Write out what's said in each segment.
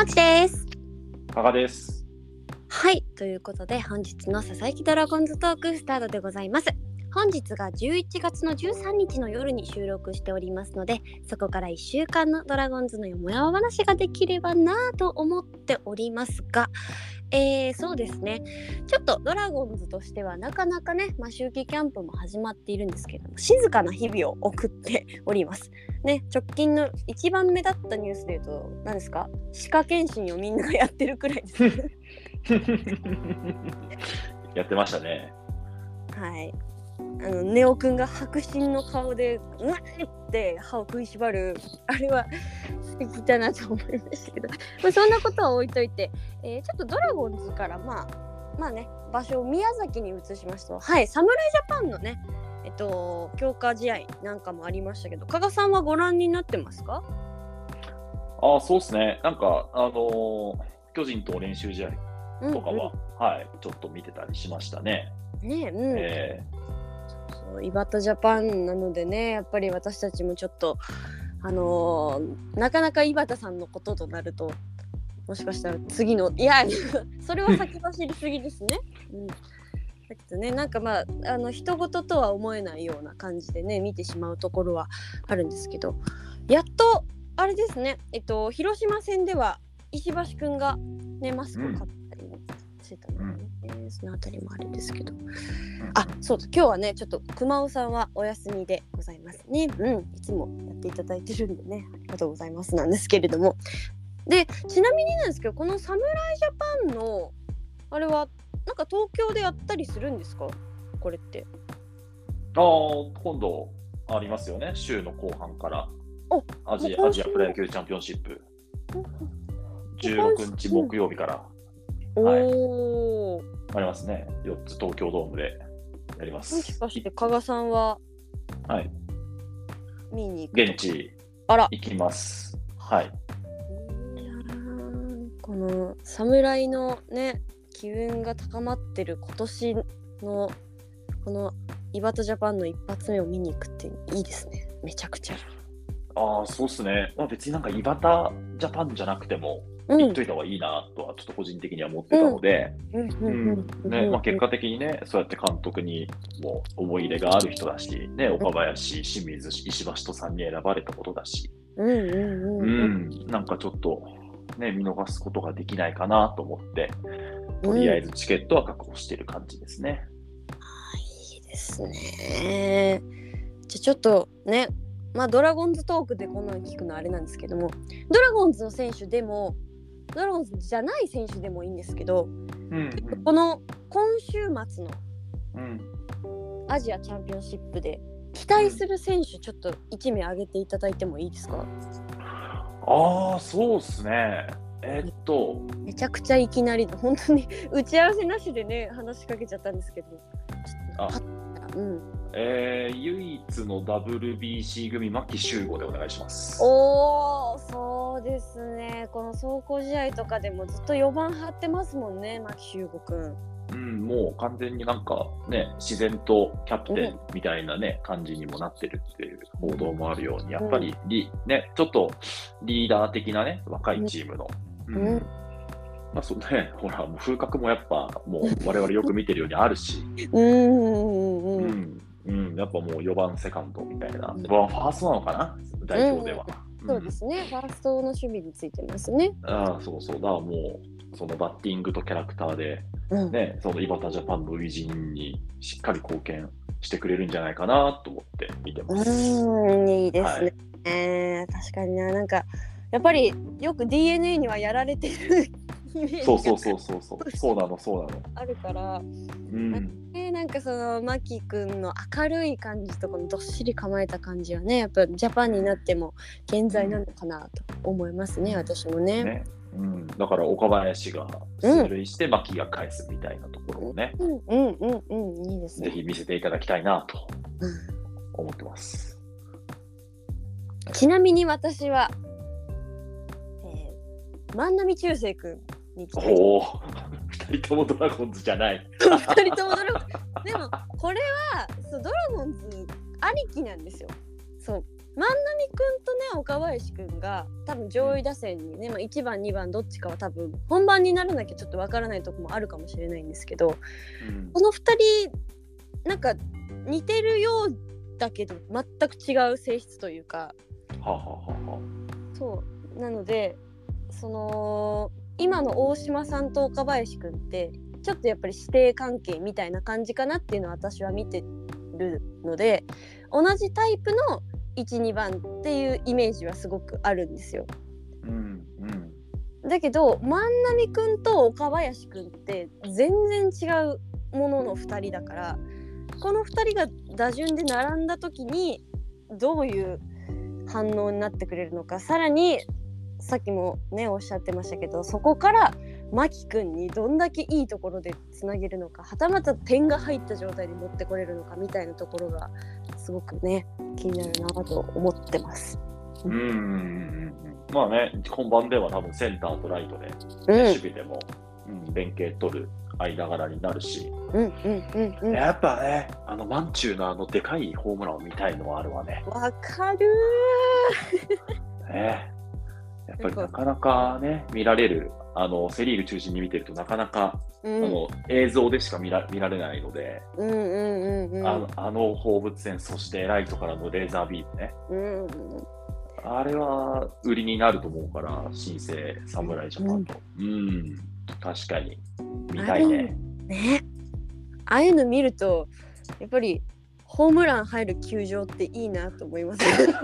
もちです。加賀です。はい、ということで本日の佐々木ドラゴンズトークスタートでございます。本日が11月の13日の夜に収録しておりますので、そこから1週間のドラゴンズのよもやま話ができればなぁと思っておりますが、えー、そうですね、ちょっとドラゴンズとしてはなかなかね、まあ、秋季キャンプも始まっているんですけれども、静かな日々を送っております。ね、直近の一番目立ったニュースで言うと、何ですか？歯科検診をみんながやってるくらいです。やってましたね。はい。あのネオくんが白真の顔でうわーって歯を食いしばるあれは素敵だなと思いましたけど、まあ、そんなことは置いといて、えーちょっとドラゴンズからまあまあね場所を宮崎に移しますと。はい侍ジャパンのねえっと強化試合なんかもありましたけど加賀さんはご覧になってますか？ああ、そうですね。なんか、あのー巨人と練習試合うんとかは、はい、ちょっと見てたりしましたね。うんねえうん、えそう井端ジャパンなのでねやっぱり私たちもちょっとあのーなかなか井端さんのこととなるともしかしたら次のいや それは先走りすぎですね。うんだけどねなんかまああの人事とは思えないような感じでね見てしまうところはあるんですけどやっとあれですねえっと広島戦では石橋くんがねマスクを買ったりもしてたので、ねそのあたりもあれですけどーあ、そうだ、今日はね、ちょっと熊尾さんはお休みでございますね。うん、いつもやっていただいてるんでね、ありがとうございますなんですけれども。で、ちなみになんですけど、この侍ジャパンの、あれは、なんか東京でやったりするんですか？これって。あー今度ありますよね。週の後半からおアジアアジアプロ野球チャンピオンシップ。今週16日木曜日からおはいお、ありますね。4つ東京ドームでやりまもしす。かして加賀さんははい、見に行く？現地あら。行きます。はい。この侍のね機運が高まってる今年のこのイバタジャパンの一発目を見に行くっていいですねめちゃくちゃああ、そうっすね。まあ、別になんか井端ジャパンじゃなくても、うん言っといた方がいいなとはちょっと個人的には思ってたので、結果的にね、そうやって監督にも思い入れがある人だし、ね、岡林、清水、石橋とさんに選ばれたことだし、うん。うん。ううん。うん。ん、なんかちょっと、ね、見逃すことができないかなと思って、とりあえずチケットは確保している感じですね。いいですね。じゃあちょっとねまあドラゴンズトークでこんなの聞くのあれなんですけどもドラゴンズの選手でもドラゴンズじゃない選手でもいいんですけどうん、この今週末のうん、アジアチャンピオンシップで期待する選手ちょっと1名挙げていただいてもいいですか？ああ、そうっすね。えっと、めちゃくちゃいきなり本当に打ち合わせなしでね話しかけちゃったんですけどちょっとあ。うんえー唯一の WBC 組、牧秀悟でお願いします。おーそうですね。この走行試合とかでもずっと4番張ってますもんね牧秀悟くん。うん、もう完全になんかね、自然とキャプテンみたいなね、感じにもなってるっていう報道もあるように、やっぱりリ、ね、ちょっとリーダー的なね、若いチームの。うん。うん。まあそうね、ほら、風格もやっぱ、もう我々よく見てるようにあるし、うんうんうんううんん、うん、やっぱもう4番、セカンドみたいな、うん。4番ファーストなのかな、代表では。そうですね。ファーストの守備についてますね。ああ、そうそう、だからもう、そのバッティングとキャラクターで、うん。ね、その井端ジャパンの初陣にしっかり貢献してくれるんじゃないかなと思って見てます。うんいいですね、はい。えー確かにな。なんかやっぱりよく DNA にはやられてるイメージが。そうそうそうそうそう、そうなの、そうなの。あるから、うん、ね、なんかそのマキ君の明るい感じとこのどっしり構えた感じはねやっぱジャパンになっても健在なのかなと思いますね私もね。ね。うん、だから岡林が出塁して、牧が返すみたいなところをね、うんうんうんうん。いいですね。ぜひ見せていただきたいなとうん。思ってます。ちなみに私は、えー、万波中世君に来ておお、二人ともドラゴンズじゃない。二人ともドラゴンでもこれはそうドラゴンズありきなんですよ。そう。万波くんとね岡林くんが多分上位打線にね、まあ、1番2番どっちかは多分本番にならなきゃちょっとわからないとこもあるかもしれないんですけどうん。この2人なんか似てるようだけど全く違う性質というか。はあははそう。なのでその今の大島さんと岡林くんってちょっとやっぱり師弟関係みたいな感じかなっていうのは私は見てるので同じタイプの12番っていうイメージはすごくあるんですよ。うんうんだけど万波くんと岡林くんって全然違うものの2人だからこの2人が打順で並んだ時にどういう反応になってくれるのかさらにさっきもねおっしゃってましたけどそこから真木くんにどんだけいいところでつなげるのかはたまた点が入った状態で持ってこれるのかみたいなところがすごくね気になるなと思ってます。うんうんうんうん。まあね、本番では多分センターとライトで、うん。守備でも、うん、連携取る間柄になるし、うんうんうんうん。やっぱね、あのマンチューのあのでかいホームランを見たいのはあるわね。わかる ねやっぱりなかなかね、見られる、あのセ・リーグ中心に見てるとなかなか、ー、うん。あの映像でしか見ら見られないので、うんうんうんうん。あのあの放物線、そしてライトからのレーザービームね、うんあれは売りになると思うから、新生侍ジャパンと。うん、確かに。見たいね。ね。ああいうの見るとやっぱりホームラン入る球場っていいなと思いますね。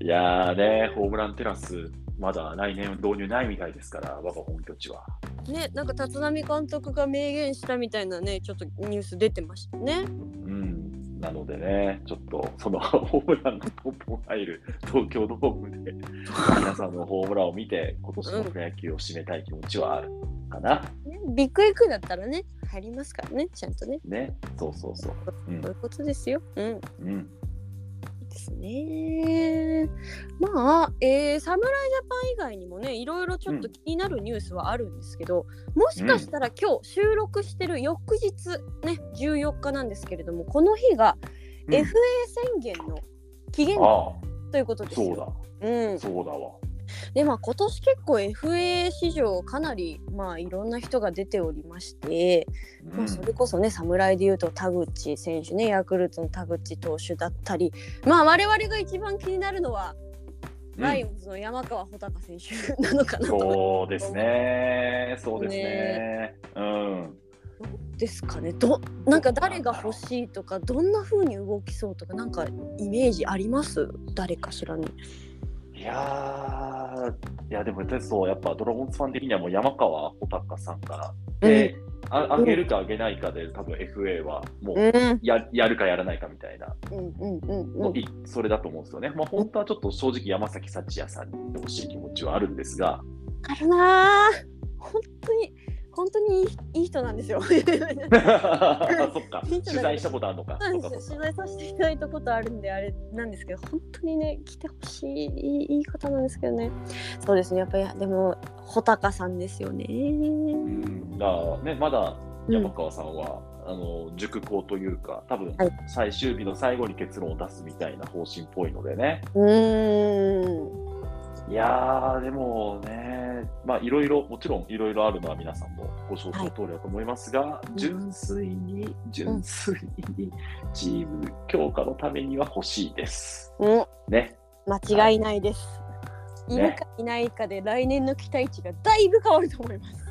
いやーね、ホームランテラス、まだ来年導入ないみたいですから、我が本拠地は。ねなんか立浪監督が明言したみたいなねちょっとニュース出てましたね。うん、なのでね、ちょっとそのホームランがポンポン入る東京ドームで、皆さんのホームランを見て、今年のプロ野球を締めたい気持ちはあるかな。ねビッグエッグだったらね入りますからねちゃんとね。ね、そうそうそう。うんそういうことですよ。うん。うん、ですね。まあ、えー、侍ジャパン以外にもねいろいろちょっと気になるニュースはあるんですけど、もしかしたら今日収録してる翌日ね14日なんですけれどもこの日がうん FA 宣言の期限あということあ、ですよ。そうだ、うん、そうだわ。でまあ今年結構 FA 市場かなりまあいろんな人が出ておりまして、うんまあ、それこそね侍でいうと田口選手ねヤクルトの田口投手だったりまあ我々が一番気になるのは、ライオンズの山川穂高選手なのかなとそうですね、そうですね。うん。ですかねどなんか誰が欲しいとかどんな風に動きそうとかなんかイメージあります？誰かしらに。いやー、いやでもそう、やっぱドラゴンズファン的にはもう山川穂高さんが、で、あ上げるか上げないかで、多分 FA はもううん。ややるかやらないかみたいな、うんうんうんうもうんいそれだと思うんですよね。まあ、本当はちょっと正直山崎幸也さんに行ってほしい気持ちはあるんですが、あるなー。本当に本当にいいいい人なんですよ。そっか、取材したことあるのか。そうなんですよ。取材させていただいたことあるんであれなんですけど本当にね来てほしいいいいい方なんですけどね。そうですね。やっぱりでも穂高さんですよね。うん、だね、まだ山川さんは、あの熟考というか、多分はい。最終日の最後に結論を出すみたいな方針っぽいのでね。うーんいやー、でもね、まあいろいろ、もちろんいろいろあるのは皆さんもご承知の通りだと思いますが、うん。純粋に、純粋にチーム強化のためには欲しいです。うんね。間違いないです、いるかいないかで来年の期待値がだいぶ変わると思います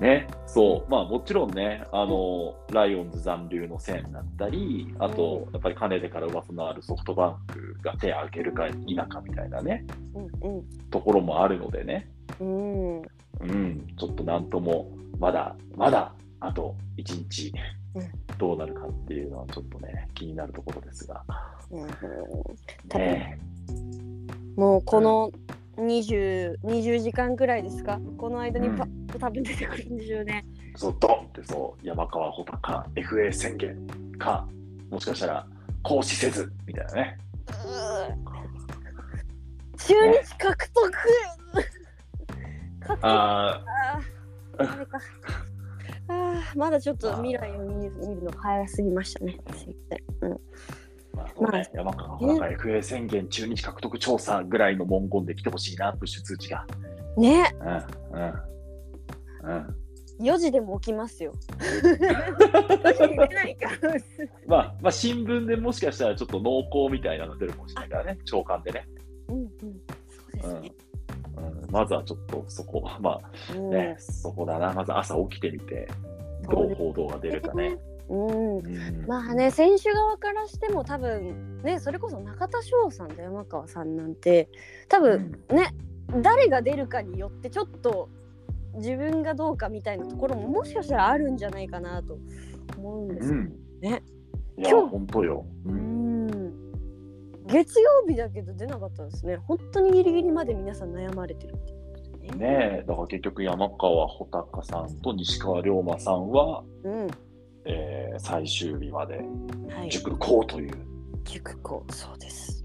ね、そう、まあもちろんね、あの、ライオンズ残留の線だったり、あと、やっぱり金出から噂のあるソフトバンクが手を挙げるか否かみたいなね、うんところもあるのでね、うん。うん。うん、ちょっとなんとも、まだ、まだ、あと1日うん、どうなるかっていうのはちょっとね、気になるところですが、うん。ね、もうこの 20, 20時間ぐらいですか？この間にパ多分出てくるんでしょうね、そう、ドンってそう、山川穂高 FA 宣言か、もしかしたら行使せず、みたいなね。中日獲得獲得あああーまだちょっと未来を見る見るの早すぎましたね。うんまあそうね、山川穂高 FA 宣言中日獲得調査ぐらいの文言で来てほしいな、プッシュ通知が。ねうん、うん、うん。4時でも起きますよ。4時に出ないか。まあ、まあ、新聞でもしかしたらちょっと濃厚みたいなの出るかもしれないからね、長官でね。うんうん、そうですね。うんうん、まずはちょっとそこ、まあうんね、そこだな、まず朝起きてみて、どう報道が出るかね。うん、うんまあね選手側からしても多分ねそれこそ中田翔さんと山川さんなんて多分ね、誰が出るかによってちょっと自分がどうかみたいなところももしかしたらあるんじゃないかなと思うんですよ。うん。ね。いや、今日本当よ。う。うんん月曜日だけど出なかったですね。本当にギリギリまで皆さん悩まれてるっていうことでね。ねえ、だから結局山川穂高さんと西川龍馬さんは、うん。えー最終日まではい。熟考という。塾校そうです。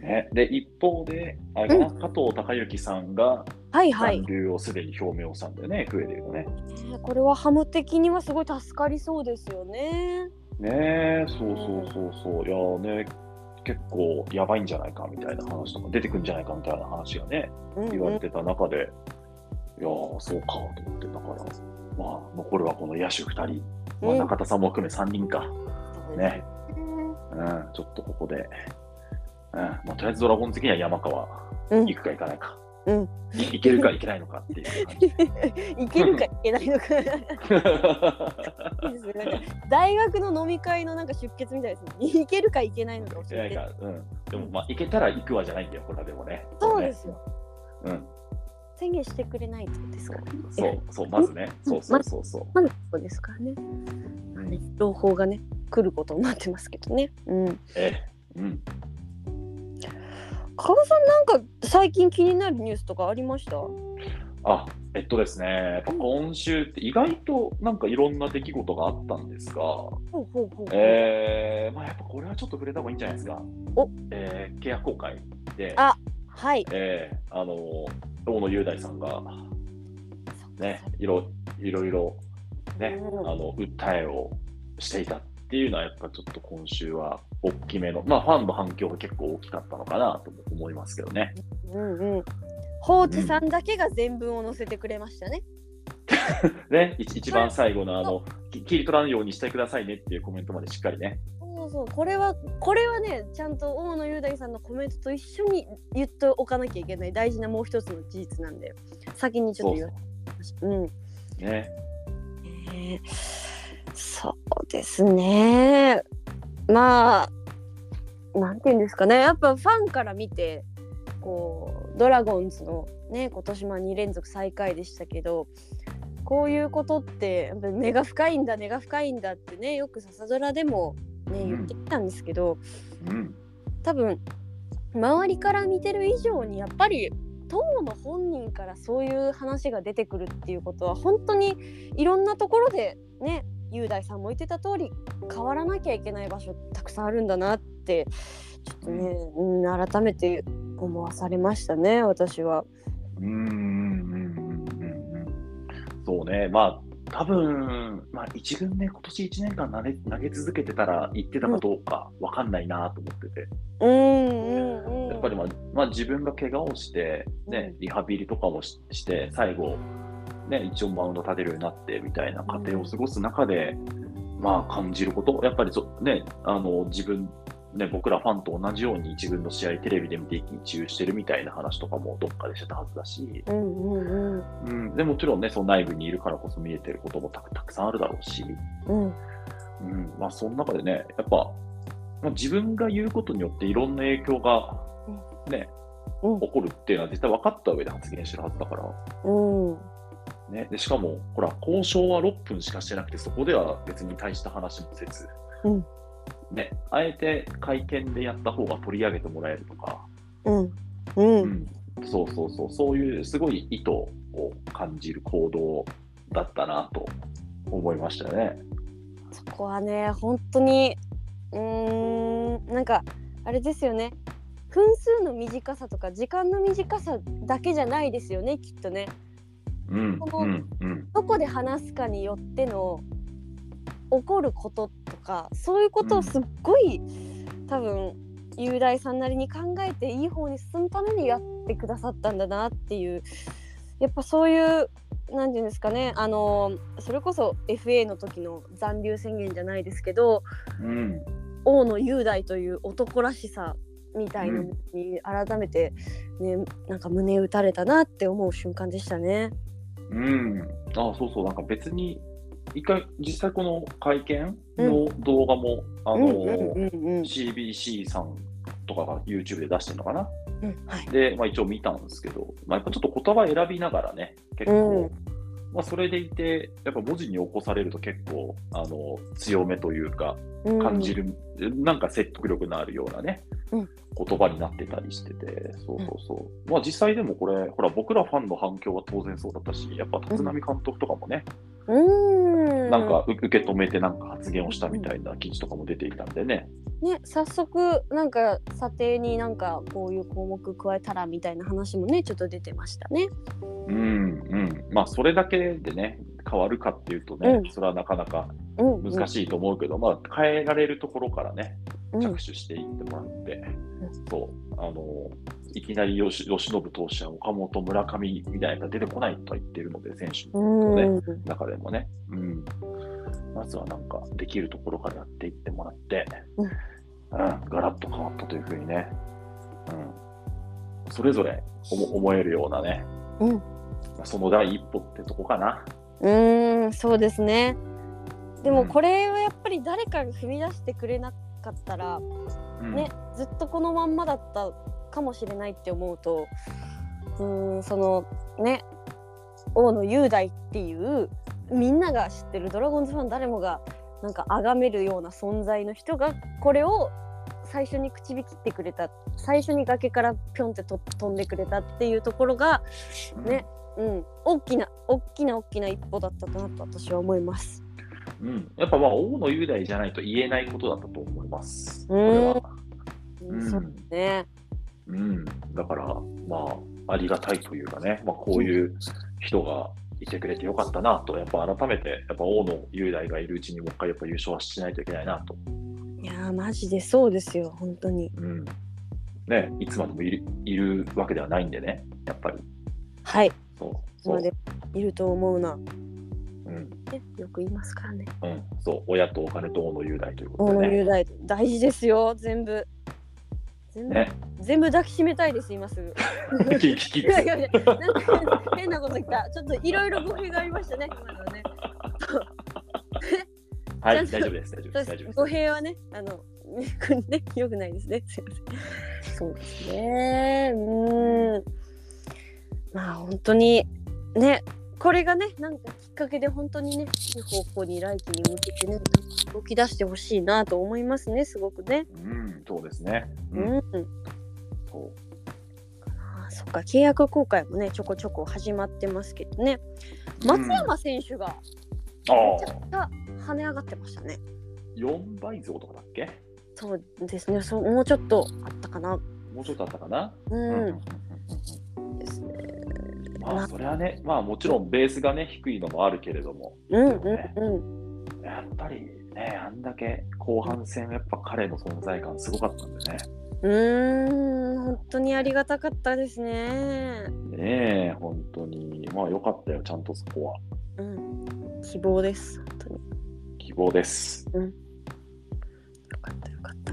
ね、で、一方で、あれかな、加藤隆之さんがはいはい残。留をすでに表明をしたんだよね、FA で言うとね。ねこれはハム的にはすごい助かりそうですよね。ねえ、そうそうそうそう。いやーね、結構やばいんじゃないかみたいな話とか、出てくんじゃないかみたいな話がね、うん言われてた中で、いやー、そうかと思って、だから、まあ、残るはこの野手2人、まあ、うん中田さんも含め3人か、ね。うん、ちょっとここで、うん、まあ、とりあえずドラゴン的には山川、うん行くか行かないか、うんいいけるか行けないのかっていう感じ。いけるかいけないのか 大学の飲み会のなんか出血みたいですね。いけるかいけないのか教えて。いやいやうん、でも、まあ、行けたら行くわじゃないんだよ、これはでもね。そうですよ。うん、宣言してくれないってことですからね。そう、そう、まずね、そうそうそうそう。まだそうですからね。うん朗報がね来ることになってますけどね。うん。えうん、加賀さんなんか最近気になるニュースとかありました？あえっとですね、今週って意外となんかいろんな出来事があったんですが。えーまあ、やっぱこれはちょっと触れた方がいいんじゃないですか。おえー契約更改で、あはい。えーあの大野雄大さんが、ね、いろいろいろ、ね、うんあの訴えをしていたっていうのは、やっぱちょっと今週は大きめの、まあ、ファンの反響が結構大きかったのかなとも思いますけどね。うんうん。放置さんだけが全文を載せてくれましたね。ね、一一番最後のあの、き切り取らんようにしてくださいねっていうコメントまでしっかりね。そうそうこれはこれはねちゃんと大野雄大さんのコメントと一緒に言っておかなきゃいけない大事なもう一つの事実なんで先にちょっと言わせてましたうんね。ねそうですねまあなんて言うんですかねやっぱファンから見てこうドラゴンズのね今年まあ2連続最下位でしたけどこういうことってやっぱ根が深いんだ根が深いんだってねよく笹空でもね言ってきたんですけど、うん。多分周りから見てる以上にやっぱり当の本人からそういう話が出てくるっていうことは本当にいろんなところでね雄大さんも言ってた通り変わらなきゃいけない場所たくさんあるんだなってちょっとね、うん、改めて思わされましたね私は。うんうんうんうんうん。うんそうね、まあ、多分まあ、一軍で今年1年間投げ投げ続けてたら、言ってたかどうかわかんないなと思ってて、うんうんうん、やっぱり、まあまあ、自分が怪我をして、ね、リハビリとかもしして、最後、ね、一応マウンド立てるようになってみたいな過程を過ごす中で、まあ、感じること、やっぱりそ、ね、あの自分、ね、僕らファンと同じように一軍の試合テレビで見て一喜一憂してるみたいな話とかもどっかでしてたはずだし、うんうんうんうん、でもちろんね、その内部にいるからこそ見えてることもたたくさんあるだろうし、うん。うん、まあ、その中でね、やっぱ、まあ、自分が言うことによっていろんな影響が、ね、うん。起こるっていうのは絶対分かった上で発言してるはずだから、うんね、でしかも、ほら、交渉は6分しかしてなくて、そこでは別に大した話もせず、うん。ね、あえて会見でやった方が取り上げてもらえるとか、うん。ううん。ん、そうそうそう、そういうすごい意図を感じる行動だったなと思いましたよね。そこはね本当にうーんなんかあれですよね。分数の短さとか時間の短さだけじゃないですよねきっとねうん、この、どこで話すかによっての起こることとかそういうことをすっごい、多分雄大さんなりに考えていい方に進むためにやってくださったんだなっていうやっぱそういう何て言うんですかねあのそれこそ FA の時の残留宣言じゃないですけどうん。王の雄大という男らしさみたいのに改めて、ねなんか胸打たれたなって思う瞬間でしたね。うん。あ、そうそう。なんか別に、一回、実際この会見の動画も、あの、うんうんうんうん CBC さんとかが YouTube で出してるのかな？うんはいで、まあ、一応見たんですけど、まあ、やっぱちょっと言葉選びながらね、結構、まあ、それでいて、やっぱ文字に起こされると結構、あの、強めというか、うん感じる、なんか説得力のあるようなね、うん言葉になってたりしてて、そうそうそう。まあ実際でもこれ、ほら、僕らファンの反響は当然そうだったし、やっぱ立浪監督とかもね、うんなんかう受け止めてなんか発言をしたみたいな記事とかも出ていたんでね。ね早速なんか査定になんかこういう項目加えたらみたいな話もねちょっと出てましたね。うんうん。まあそれだけでね、変わるかっていうとね、うんそれはなかなかうん、難しいと思うけど、まあ変えられるところからね、うん。着手していってもらって、そう、あの、いきなり吉吉信投手や岡本、村上みたいなのが出てこないとは言ってるので、選手うのね、ん。中でもね、うん。まずはなんか、できるところからやっていってもらって、うん。うん、ガラッと変わったというふうにね、うん、それぞれ思思えるようなね、うん。まあその第一歩ってとこかな。うんそうですね。でうん。もこれはやっぱり誰かが踏み出してくれなかったら、うん、ねずっとこのまんまだったかもしれないって思うとうんそのね王の雄大っていうみんなが知ってるドラゴンズファン誰もがなんか崇めるような存在の人がこれを最初に口火切ってくれた最初に崖からぴょんってと飛んでくれたっていうところがねうん大きな大きな大きな一歩だったかなと私は思います。うん、やっぱまあ、王の雄大じゃないと言えないことだったと思います。こうんれは。うんそうね。うん、だから、まあ、ありがたいというかね、まあ、こういう人がいてくれてよかったなと、やっぱ改めて、やっぱ王の雄大がいるうちにもう一回やっぱ優勝はしないといけないなと。いやーマジでそうですよ本当に。うん。ね、いつまでもいるいるわけではないんでね、やっぱり。はい。そう。そうまでいると思うな。うん。ね、よく言いますからね。うん。そう。親とお金と王の雄大というこ大とでね。野雄大大事ですよ全部。全部、ね。全部抱きしめたいです今すぐ。キキ いやいやいやなんか変なこと言った。ちょっといろいろ語弊がありましたね今のはね。はい、大丈夫です。大丈夫です。大丈夫です。語弊はねあの ねねよくないですね。すいません。そうですね。うーん。まあ本当にねこれがねなんかきっかけで本当にねいい方向に来季に向けてね動き出してほしいなと思いますねすごくね。うん、そうですね。ううん。ん。そう。あそっか契約更改もねちょこちょこ始まってますけどね松山選手があめちゃあくちゃ跳ね上がってましたね。4倍増とかだっけ？そうですねそうもうちょっとあったかな。もうちょっとあったかな？ううん。まあ、それはね、まあもちろんベースがね、低いのもあるけれども、うんうんうん。やっぱりね、あんだけ後半戦、やっぱ彼の存在感すごかったんでね。うーん、本当にありがたかったですね。ねえ、本当に。まあよかったよ、ちゃんとそこは。うん、希望です。本当に。よ希望です。かったよかった。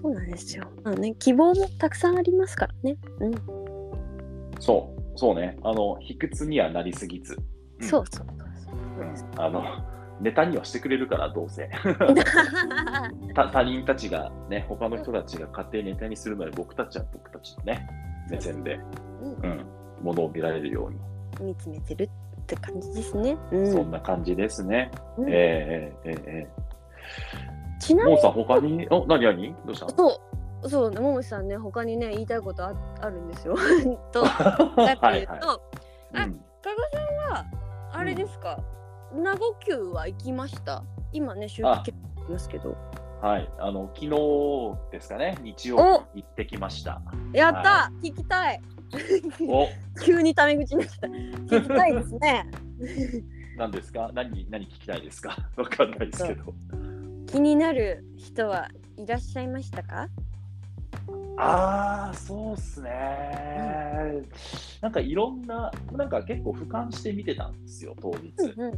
そうなんですよ。まあね、希望もたくさんありますからね。うん、そう、そうね。あの、卑屈にはなりすぎず。うんそうそうそううんあの、ネタにはしてくれるから、どうせ。た他人たちがね、他の人たちが勝手にネタにするので、僕たちは僕たちのね、目線で、うんうん、ものを見られるように、見つめてるって感じですね。うん。そんな感じですね。うんえー、えー、えー、ちなみにさん、他に、お、何何？どうした？そうそうね、ももしさんね、他にね、言いたいことああるんですよ。と、だっていうと、あうん。加賀さんは、あれですか、名護級は行きました？今ね、集あ。計してますけど。はい、あの、昨日ですかね、日曜お。日行ってきました。やった、は聞きたい。お、急にタメ口になった。聞きたいですね。何ですか？何、何聞きたいですか？わかんないですけど。気になる人はいらっしゃいましたか？ああ、そうっすね、なんかいろんな、なんか結構俯瞰して見てたんですよ、当日。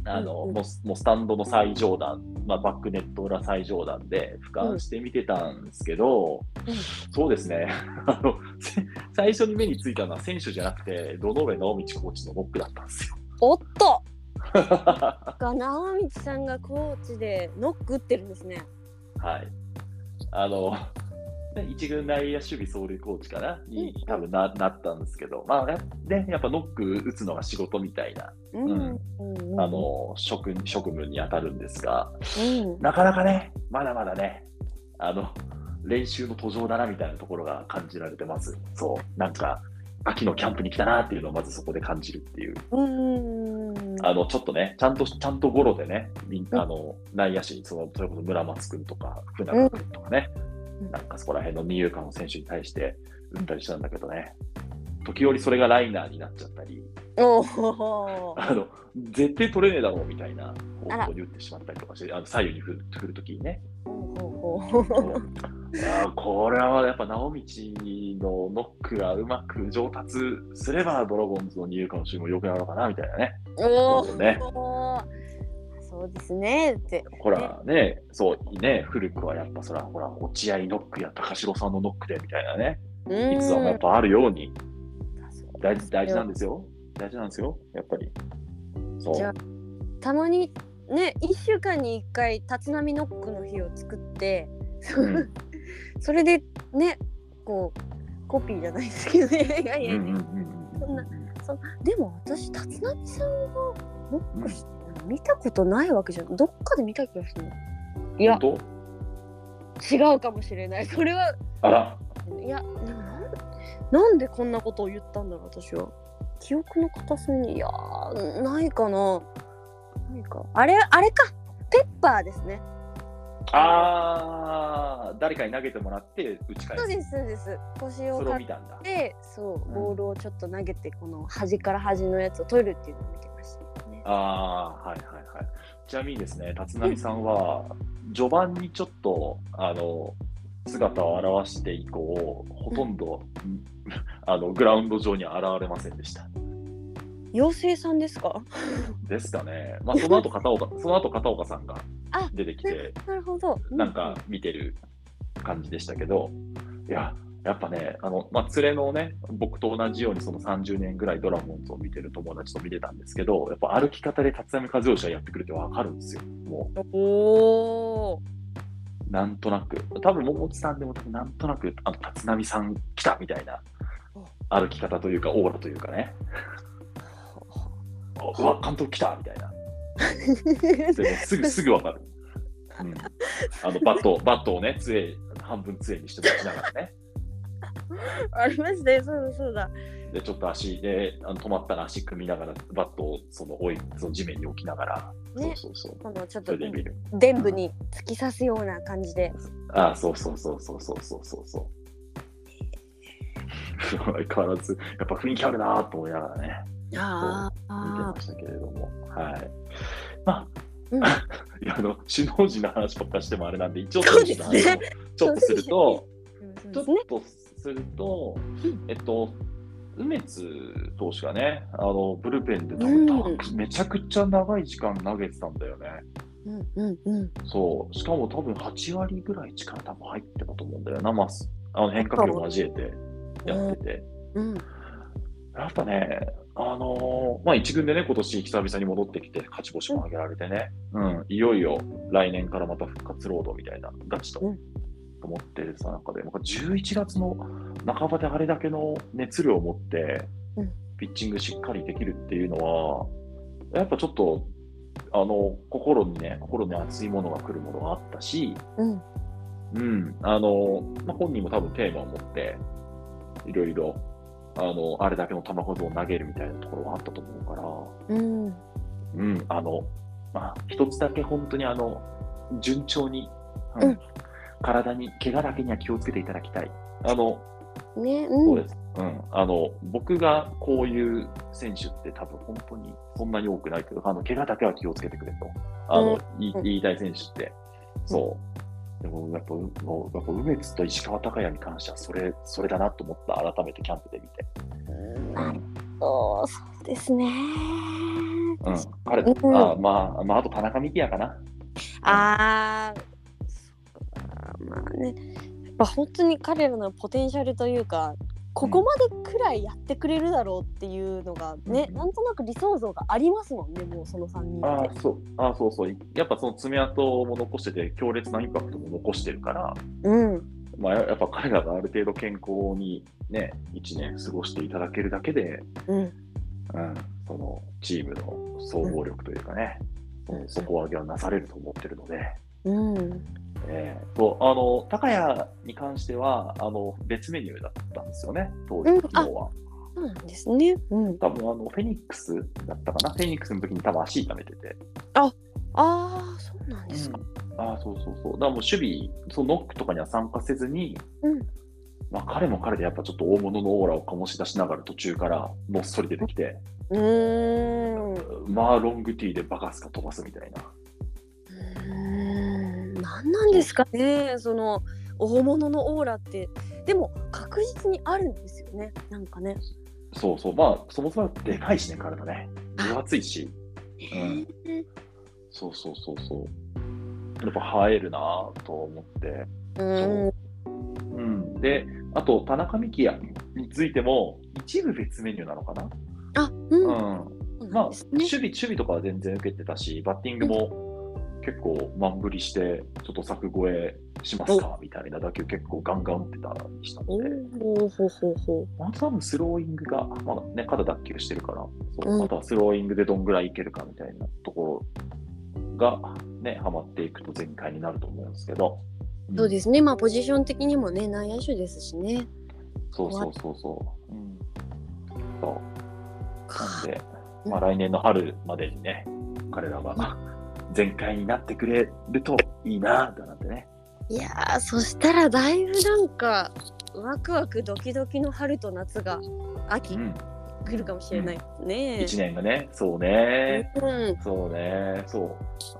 あのもうもうスタンドの最上段、まあ、バックネット裏最上段で俯瞰して見てたんですけど、うんそうですね あの、せ最初に目についたのは選手じゃなくて、堂上直道コーチのノックだったんですよ。おっと が直道さんがコーチでノック打ってるんですね。はい。あの、ね一軍内野守備走塁コーチかな？にうん。多分ななったんですけど、まあね、ねやっぱノック打つのが仕事みたいな、うん。あの職職務に当たるんですが、うん。なかなかね、まだまだね、あの練習の途上だなみたいなところが感じられてます。そう、なんか、秋のキャンプに来たなっていうのをまずそこで感じるっていう、うんあのちょっとね、ちゃんとちゃんとゴロでね、あの内野手にその、それこそ村松君とか、福永君とかね、うんなんかそこら辺の二遊間の選手に対して打ったりしたんだけどね、時折それがライナーになっちゃったり、あの絶対取れねえだろうみたいな方向に打ってしまったりとかして、あの左右に振る振るときにね。これはやっぱ直道のノックがうまく上達すれば、ドラゴンズの二遊間の守備も良くなるのかなみたいなね。おね。おそうですね。って。ほらね、そうね、古くはやっぱそら、ほら、落合ノックや高城さんのノックでみたいなね、うん。逸話もやっぱあるように、大事大事なんですよ。大事なんですよ、やっぱり。そう。じゃあたまにね1週間に1回立浪ノックの日を作って、うん。それでねこうコピーじゃないですけどねいやいやそんなそでも私立浪さんがノックしてるの見たことないわけじゃんどっかで見た気がするの。いや。本違うかもしれない。それは。当あら、いやでもなんなんでこんなことを言ったんだろう私は。記憶の片隅に。いやーないかな。ないか。あれあれか。ペッパーですね。あー、誰かに投げてもらって打ち返す。そうですそうです。腰をそれを張っ見たんだ。てそうボールをちょっと投げてこの端から端のやつを取るっていうのを見てました。ねああ、はいはいはい。ちなみにですね、立浪さんは、序盤にちょっと、あの、姿を現して以降、ほとんど、あのグラウンド上には現れませんでした。妖精さんですか？ですかね。まあ、その後片岡、その後片岡さんがあ出てきて、なるほどなんか見てる感じでしたけど、いや、やっぱね、あの、まあ、連れのね、僕と同じようにその30年ぐらいドラゴンズを見てる友達と見てたんですけど、やっぱ歩き方で立浪和義がやってくるってわかるんですよ。もおおう、なんとなく。多分、桃地さんでも多分なんとなく、あの、立浪さん来たみたいな歩き方というか、オーラというかね、うわ、監督来たみたいな。すぐ、すぐわかる。うん、あのバット、バットをね、杖、半分杖にして持ちながらね。ありましたよそうだそうだ。で、ちょっと足で、あの止まったら足組みながら、バットをその置いその地面に置きながら、ね。そうそうそう。このちょっとそれで見る。地面に突き刺すような感じで。あそうそうそうそうそうそうそう。そう。相変わらず、やっぱ雰囲気あるなと思いながらね、あ見てましたけれども。はい。まあ、うん。いやあの首脳陣の話ばっかしてもあれなんで、一応、ちょっとすると、ちょっそうですると、えっと、梅津投手がね、あのブルペンで多分、うん。めちゃくちゃ長い時間投げてたんだよね。うんうんうん。そう、しかも多分8割ぐらい力多分入ってたと思うんだよな、まあ、すあの変化球を交えてやってて。うん。やっぱね、あのーまあ、一軍でね、今年久々に戻ってきて、勝ち星も上げられてね、うん、いよいよ来年からまた復活ロードみたいな、ガチとうん思ってるさ中で、なんか11月の半ばであれだけの熱量を持ってうん、ピッチングしっかりできるっていうのは、やっぱちょっと、あの、心にね、心に熱いものが来るものがあったし、うん。うん、あの、まあ、本人も多分テーマを持って、いろいろ、あの、あれだけの球数を投げるみたいなところはあったと思うから、うん。うん、あの、まあ、一つだけ本当にあの、順調に、うんうん体に、怪我だけには気をつけていただきたい。あの、ねうんそうです。うん。あの、僕がこういう選手って多分本当にそんなに多くないけど、あの、怪我だけは気をつけてくれと。あの、うん言いたい選手ってそう。でもやっぱ、もうやっぱ梅津と石川昂弥に関してはそれ、それだなと思った、改めてキャンプで見て。なるほどそうですね。うん、彼、うんあまあ、まあ、あと田中幹也かな。ああねやっぱ本当に彼らのポテンシャルというかここまでくらいやってくれるだろうっていうのがね、うん。なんとなく理想像がありますもんねもうその3人。ああ、そう、ああ、そうそう。やっぱその爪痕も残してて、強烈なインパクトも残してるから、うん。まあ、ややっぱ彼らがある程度健康にね、1年過ごしていただけるだけで、うん。うん、そのチームの総合力というかね、うん底上げはなされると思ってるので、うんえー、そうあの高谷に関してはあの別メニューだったんですよね、当時、うん昨日は。そうなんですね。うん、多分あのフェニックスだったかな、フェニックスの時に多分足痛めてて。ああそうなんですか。ああ、そうそうそう。だからもう守備、そのノックとかには参加せずに、うんまあ、彼も彼でやっぱちょっと大物のオーラを醸し出しながら途中からのっそり出てきて、うーんまあロングティーでバカスカ飛ばすみたいな。ですかねその大物のオーラってでも確実にあるんですよねなんかね。そうそう。まあ、そもそもでかいしね、体ね。分厚いし。んそうそうそうそう。やっぱ映えるなぁと思って。うんうん。で、あと、田中幹也についても、一部別メニューなのかなあうん。うんまあ、守備、守備とかは全然受けてたし、バッティングも結構満振りして、ちょっと柵越えしますかみたいな打球結構ガンガン打ってたりしたおので。まあ、多分スローイングが、まだね、肩脱臼してるから、そううんあとはスローイングでどんぐらいいけるかみたいなところが、ね、はまっていくと全開になると思うんですけど。んそうですねまあポジション的にもね内野手ですしね。そうそうそうそう。うん、そう。なんで、うんまあ、来年の春までにね、彼らが全開になってくれるといいなぁなんてね。いやーそしたらだいぶなんかワクワクドキドキの春と夏が秋うん、来るかもしれないですね。1年がね、そうね。うんそうね、そう。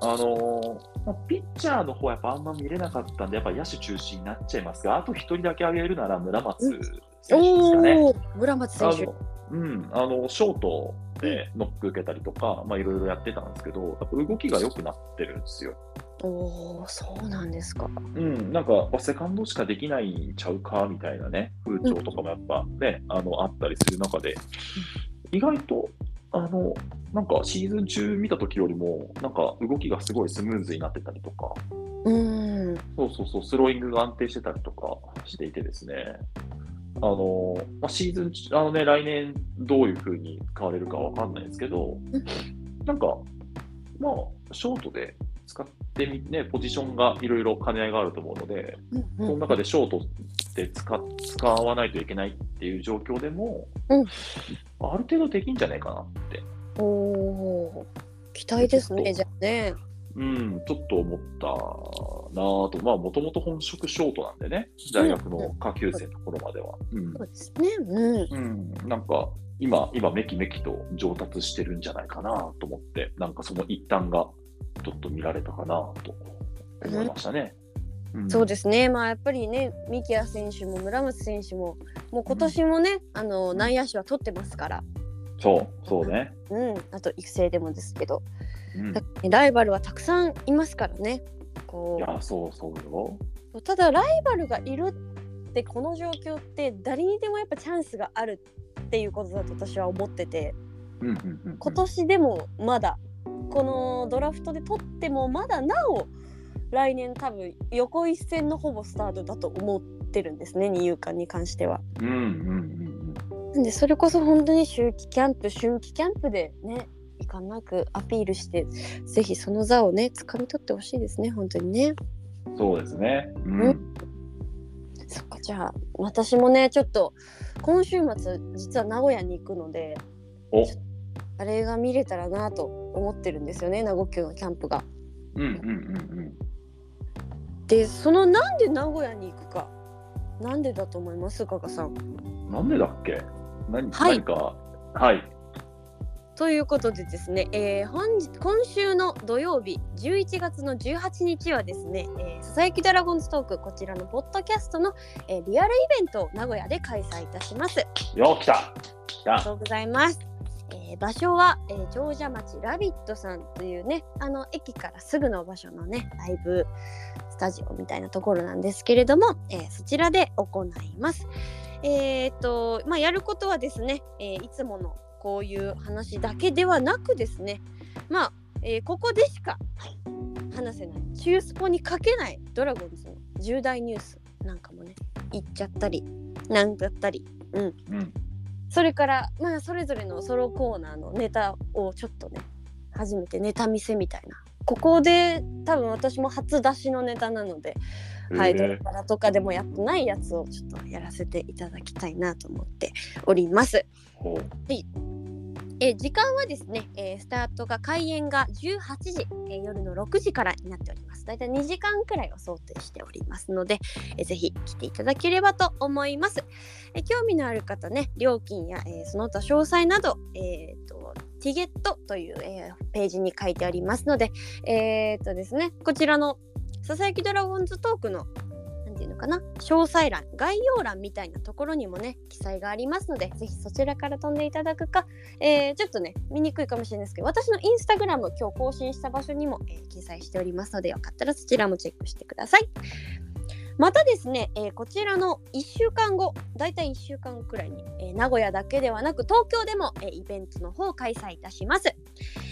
あのーまあピッチャーの方はやっぱあんま見れなかったんで、やっぱ野手中心になっちゃいますが、あと一人だけ挙げるなら村松選手ですかね。おお村松選手。うん、あのショートでノック受けたりとか、まあ、いろいろやってたんですけど、やっぱ動きが良くなってるんですよ。おおそうなんですか。うん、なんか、まあセカンドしかできないんちゃうかみたいなね、風潮とかもやっぱね、あのあったりする中で、意外と、あの、なんかシーズン中見た時よりも、なんか動きがすごいスムーズになってたりとか、うんそうそうそう、スローイングが安定してたりとかしていてですね、あの、まあ、シーズン中、あのね、来年どういう風に使われるかわかんないですけどうん、なんか、まあ、ショートで使ってみね、ポジションがいろいろ兼ね合いがあると思うので、その中でショートで使使わないといけないっていう状況でも、うん。ある程度できんじゃないかなって、おお期待ですねじゃあね。うん、ちょっと思ったなぁと、まあ、もともと本職ショートなんでね、大学の下級生の頃までは。うんそうですね。うん。うん、なんか今、今めきめきと上達してるんじゃないかなと思って、なんかその一端がちょっと見られたかなと思いましたね。んそうですね。まあやっぱりね三木谷選手も村松選手ももう今年もね、あの内野手は取ってますから。そう、そうね。うん。あと育成でもですけど、うん、だライバルはたくさんいますからね。こいや、そうそうよ。うただライバルがいるってこの状況って誰にでもやっぱチャンスがあるっていうことだと私は思ってて。うんうんうんうん今年でもまだこのドラフトで取ってもまだなお来年多分横一線のほぼスタートだと思ってるんですね二遊間に関しては。うんうんうんなんでそれこそ本当に秋季キャンプ春季キャンプでねいかなくアピールしてぜひその座をね掴み取ってほしいですね本当にね。うん。そうですね。う。うんそっかじゃあ私もねちょっと今週末実は名古屋に行くのでおあれが見れたらなと思ってるんですよね名護級のキャンプが。うんうんうんでそのなんで名古屋に行くかなんでだと思います？加賀さんうん。なんでだっけ？何,、はい何か、はい。ということでですね、えー本日今週の土曜日11月の18日はですね、えー、佐々木ドラゴンズトークこちらのポッドキャストの、えーリアルイベントを名古屋で開催いたします。よ、来た来たありがとうございます。えー場所は、えー、長者町ラビットさんというねあの駅からすぐの場所のねライブスタジオみたいなところなんですけれども、えーそちらで行います。えーっとまあやることはですね、えーいつものこういう話だけではなくですねまあ、えーここでしか話せない中スポに書けないドラゴンズの重大ニュースなんかもね言っちゃったりなんだったりうんうん。それからまあそれぞれのソロコーナーのネタをちょっとね初めてネタ見せみたいなここで多分私も初出しのネタなので、はい、ドラえーマラとかでもやってないやつをちょっとやらせていただきたいなと思っております。ほうえー時間はですね、えースタートが開演が18時、えー夜の6時からになっております。だいたい2時間くらいを想定しておりますので、えーぜひ来ていただければと思います。えー興味のある方ね、料金や、えーその他詳細など、えーとティゲットという、えーページに書いてありますので、えーとですね、こちらの佐々木ドラゴンズトークのなんていうのかな詳細欄概要欄みたいなところにもね記載がありますのでぜひそちらから飛んでいただくか、えーちょっとね見にくいかもしれないですけど私のインスタグラム今日更新した場所にも、えー記載しておりますのでよかったらそちらもチェックしてください。またですね、えーこちらの1週間後だいたい1週間くらいに、えー名古屋だけではなく東京でも、えーイベントの方を開催いたします、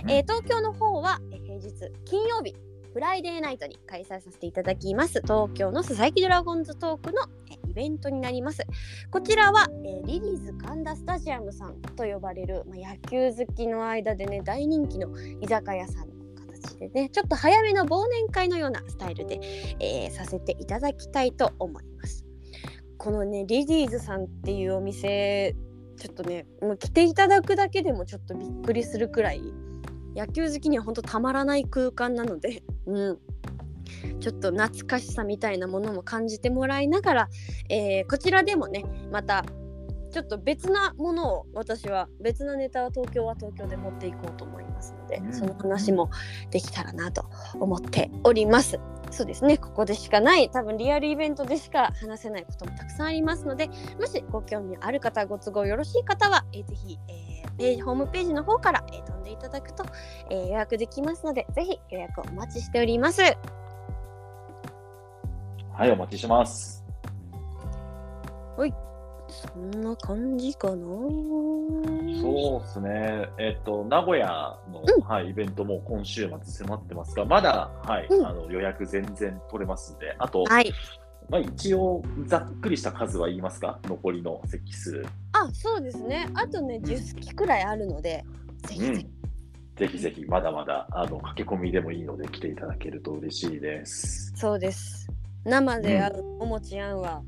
えー東京の方は、えー平日金曜日フライデーナイトに開催させていただきます。東京の佐々木ドラゴンズトークのえイベントになります。こちらは、えーリリーズ神田スタジアムさんと呼ばれる、まあ、野球好きの間でね大人気の居酒屋さんの形でねちょっと早めの忘年会のようなスタイルで、えーさせていただきたいと思います。このねリリーズさんっていうお店ちょっとねもう来ていただくだけでもちょっとびっくりするくらい野球好きには本当たまらない空間なので、うん、ちょっと懐かしさみたいなものも感じてもらいながら、えーこちらでもねまたちょっと別なものを私は別なネタは東京は東京で持っていこうと思いますので、うんその話もできたらなと思っております。そうですねここでしかない多分リアルイベントでしか話せないこともたくさんありますのでもしご興味ある方ご都合よろしい方は、えーぜひ、えーページホームページの方から、えー飛んでいただくと、えー予約できますのでぜひ予約お待ちしております。はい、お待ちしてます。そんな感じかな？そうですね。えっと、名古屋の、うん。はい、イベントも今週末迫ってますが、まだ、はい、うん。あの予約全然取れますんで、あと、はい。まあ、一応、ざっくりした数は言いますか、残りの席数。あそうですね。あとね10席くらいあるのでぜひぜひ、うん。ぜひぜひ、まだまだ、あの、駆け込みでもいいので、来ていただけると嬉しいです。そうです。生で会うおもちあんは、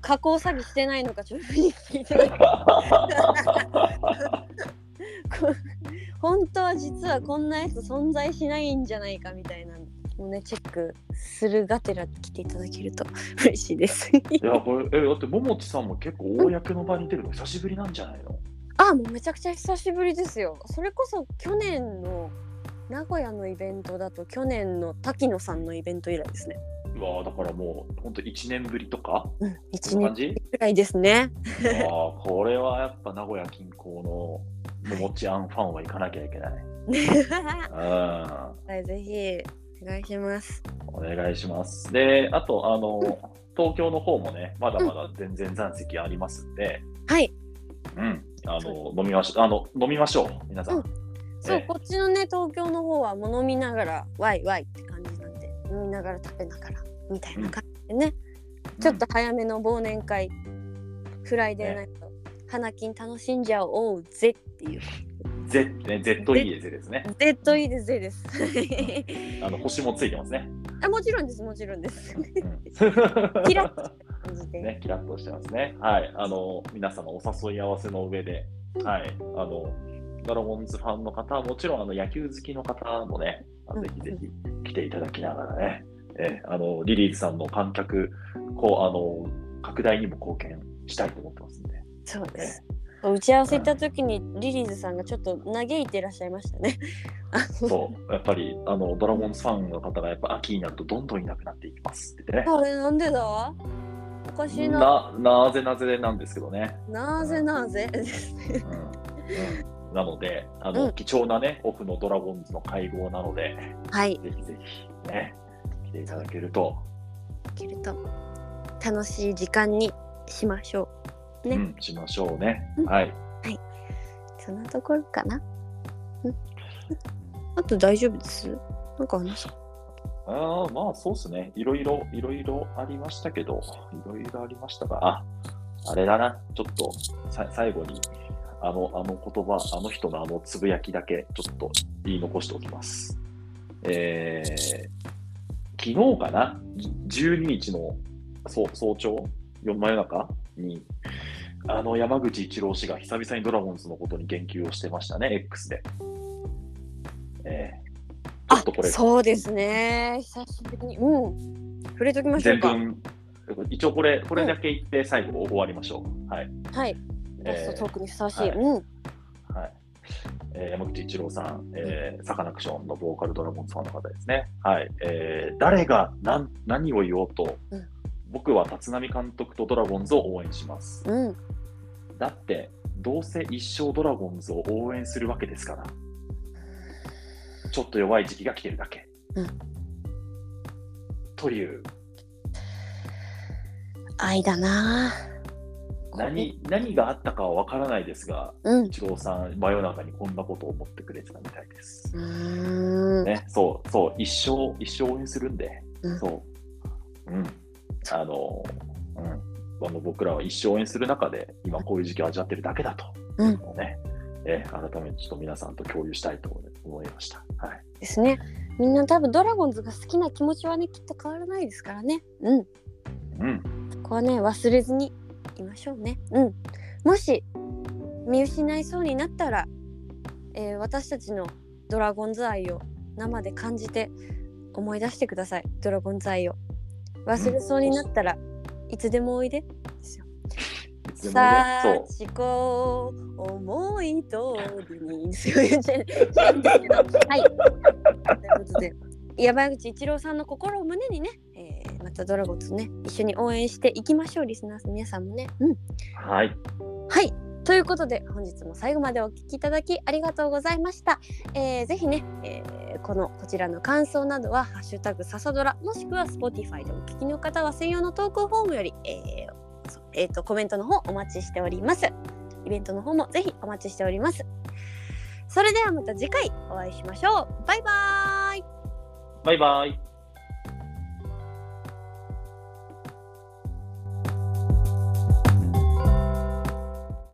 加工詐欺してないのかちょっと見に来ていただきこ本当は実はこんなやつ存在しないんじゃないかみたいなのをねチェックするがてら来ていただけると嬉しいです。いや、これ、え、だって、ももちさんも結構、公の場に出るの？久しぶりなんじゃないの？あもうめちゃくちゃ久しぶりですよ。それこそ去年の名古屋のイベントだと去年の滝野さんのイベント以来ですね。うわだからもう、本当1年ぶりとか？うん、そ1年んな感じ？くらいですね。ああ、これはやっぱ名古屋近郊のももちあんファンは行かなきゃいけない。はい、ぜひお願いします。うん、お願いします。で、あと、あの、東京の方もね、まだまだ全然残席ありますんで、はい、うん、あの、飲みましあの、飲みましょう、皆さん。うんそう、ええこっちのね東京の方はもう飲みながらワイワイって感じなんで飲みながら食べながらみたいな感じでね、ちょっと早めの忘年会。フライデーナイト、花金楽しんじゃおうぜっていう。うん、Z ね、ZEZ ですね。Z いいです。Z ですあの、星もついてますね。あもちろんですもちろんです。うん。キラッとね、キラッとしてますね。はい。あの、皆様お誘い合わせの上で、はい。あの、ドラゴンズファンの方はもちろん、あの、野球好きの方もね、ぜひぜひ来ていただきながらね、えあの、リリーズさんの観客、こう、あの、拡大にも貢献したいと思ってますんで、そうです打ち合わせ行った時にリリーズさんがちょっと嘆いていらっしゃいましたね。そう、やっぱりあのドラゴンズファンの方がやっぱ秋になるとどんどんいなくなっていきますってね。あれなんでだ？おかしいな。ななぜなぜなんですけどね。なぜなぜ？うんうんなのであの、うん貴重なねオフのドラゴンズの会合なのではい。ぜひぜひね来ていただけると、いけると楽しい時間にしましょう。ね。うん、しましょうね。うんはい。そんなところかな。うん。あと大丈夫です？なんか話すああ、まあそうですね。いろいろ、いろいろありましたけど、いろいろありましたが、あ、あれだな。ちょっとさ最後に、あの、あの言葉、あの人のあのつぶやきだけ、ちょっと言い残しておきます。えー、昨日かな ?12 日の早早朝、夜真夜中？に、あの山口一郎氏が久々にドラゴンズのことに言及をしてましたね、X で。えーちょっとこれ、そうですね。久しぶりに。うん。触れときましょうか。全文、一応これ、これだけ言って最後終わりましょう。はい。はい。ラストトークにふさわしい。はいうん。はいえー山口一郎さん、えーサカナクションのボーカルドラゴンズファンの方ですね。はい。えー誰が何何を言おうと、うん僕は立浪監督とドラゴンズを応援します。うん。だって、どうせ一生ドラゴンズを応援するわけですから。ちょっと弱い時期が来てるだけ。うんという愛だな。何何があったかは分からないですが、うん。一郎さん、真夜中にこんなことを思ってくれてたみたいです。ね、そう、そう、一生、一生応援するんで、うんそう、うん、あの、うん、あの僕らは一生応援する中で、今こういう時期を味わってるだけだと、うんね、えー改めてちょっと皆さんと共有したいと思いました。はい。ですね。みんな多分ドラゴンズが好きな気持ちはね、きっと変わらないですからね。うん。うん、そこはね、忘れずにいましょうね。うん。もし見失いそうになったら、えー私たちのドラゴンズ愛を生で感じて思い出してください。ドラゴンズ愛を。忘れそうになったら、いつでもおいで。ですよ。さあ、ちこ思い通りに。はい。ということで、山口一郎さんの心を胸にね、えーまたドラゴンズね、一緒に応援していきましょう、リスナーの皆さんもね。うん。はい、はい。ということで本日も最後までお聞きいただきありがとうございました。えーぜひね、えーこのこちらの感想などは「ハッシュタグささドラ」もしくは Spotify でお聞きの方は専用のトークフォームより、えーえーとコメントの方お待ちしております。イベントの方もぜひお待ちしております。それではまた次回お会いしましょう。バイバーイバイバイ。